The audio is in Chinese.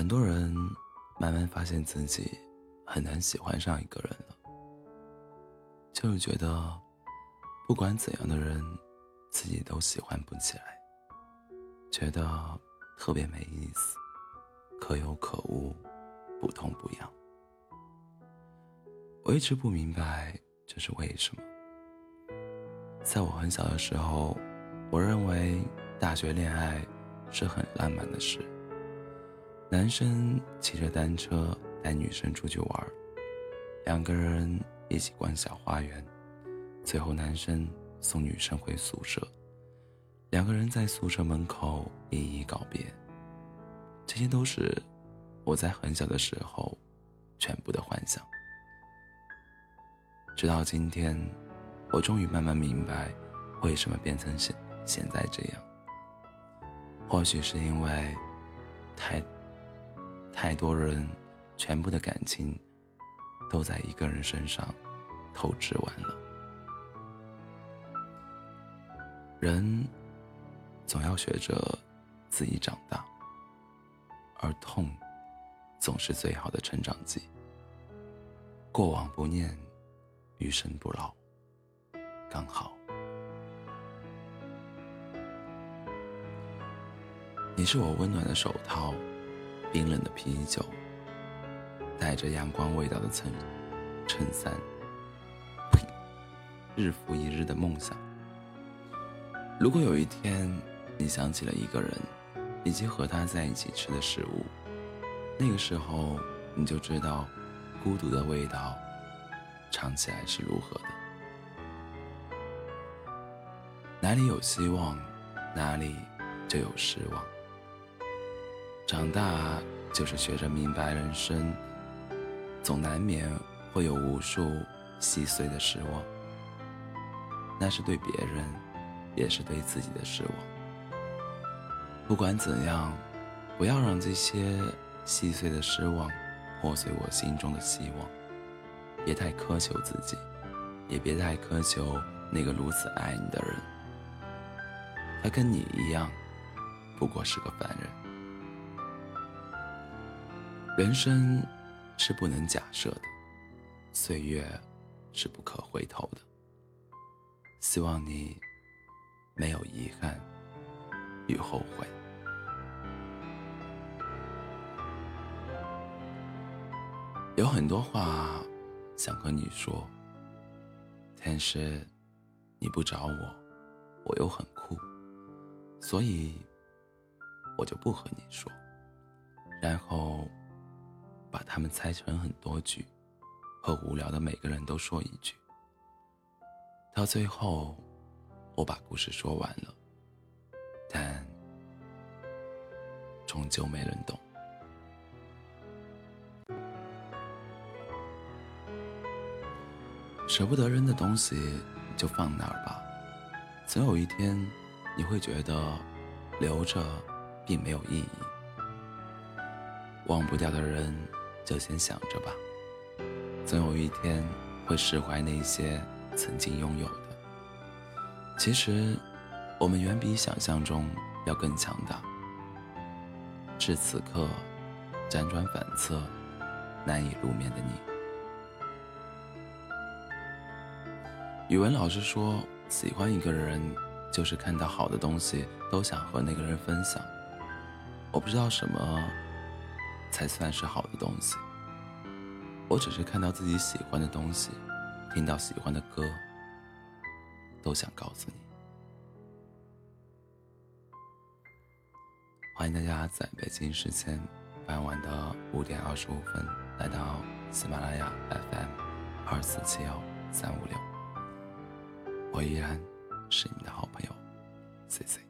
很多人慢慢发现自己很难喜欢上一个人了，就是觉得不管怎样的人，自己都喜欢不起来，觉得特别没意思，可有可无，不痛不痒。我一直不明白这是为什么。在我很小的时候，我认为大学恋爱是很浪漫的事。男生骑着单车带女生出去玩，两个人一起逛小花园，最后男生送女生回宿舍，两个人在宿舍门口一一告别。这些都是我在很小的时候全部的幻想。直到今天，我终于慢慢明白，为什么变成现现在这样。或许是因为，太。太多人，全部的感情都在一个人身上透支完了。人总要学着自己长大，而痛总是最好的成长剂。过往不念，余生不老，刚好。你是我温暖的手套。冰冷的啤酒，带着阳光味道的衬衬衫，呸！日复一日的梦想。如果有一天你想起了一个人，以及和他在一起吃的食物，那个时候你就知道孤独的味道尝起来是如何的。哪里有希望，哪里就有失望。长大就是学着明白，人生总难免会有无数细碎的失望，那是对别人，也是对自己的失望。不管怎样，不要让这些细碎的失望破碎我心中的希望。别太苛求自己，也别太苛求那个如此爱你的人。他跟你一样，不过是个凡人。人生是不能假设的，岁月是不可回头的。希望你没有遗憾与后悔。有很多话想和你说，但是你不找我，我又很酷，所以我就不和你说。然后。把它们拆成很多句，和无聊的每个人都说一句，到最后，我把故事说完了，但终究没人懂。舍不得扔的东西就放那儿吧，总有一天你会觉得留着并没有意义。忘不掉的人。就先想着吧，总有一天会释怀那些曾经拥有的。其实，我们远比想象中要更强大。至此刻，辗转反侧、难以入眠的你。语文老师说，喜欢一个人，就是看到好的东西都想和那个人分享。我不知道什么。才算是好的东西。我只是看到自己喜欢的东西，听到喜欢的歌，都想告诉你。欢迎大家在北京时间傍晚的五点二十五分来到喜马拉雅 FM 二四七幺三五六。我依然是你的好朋友，C C。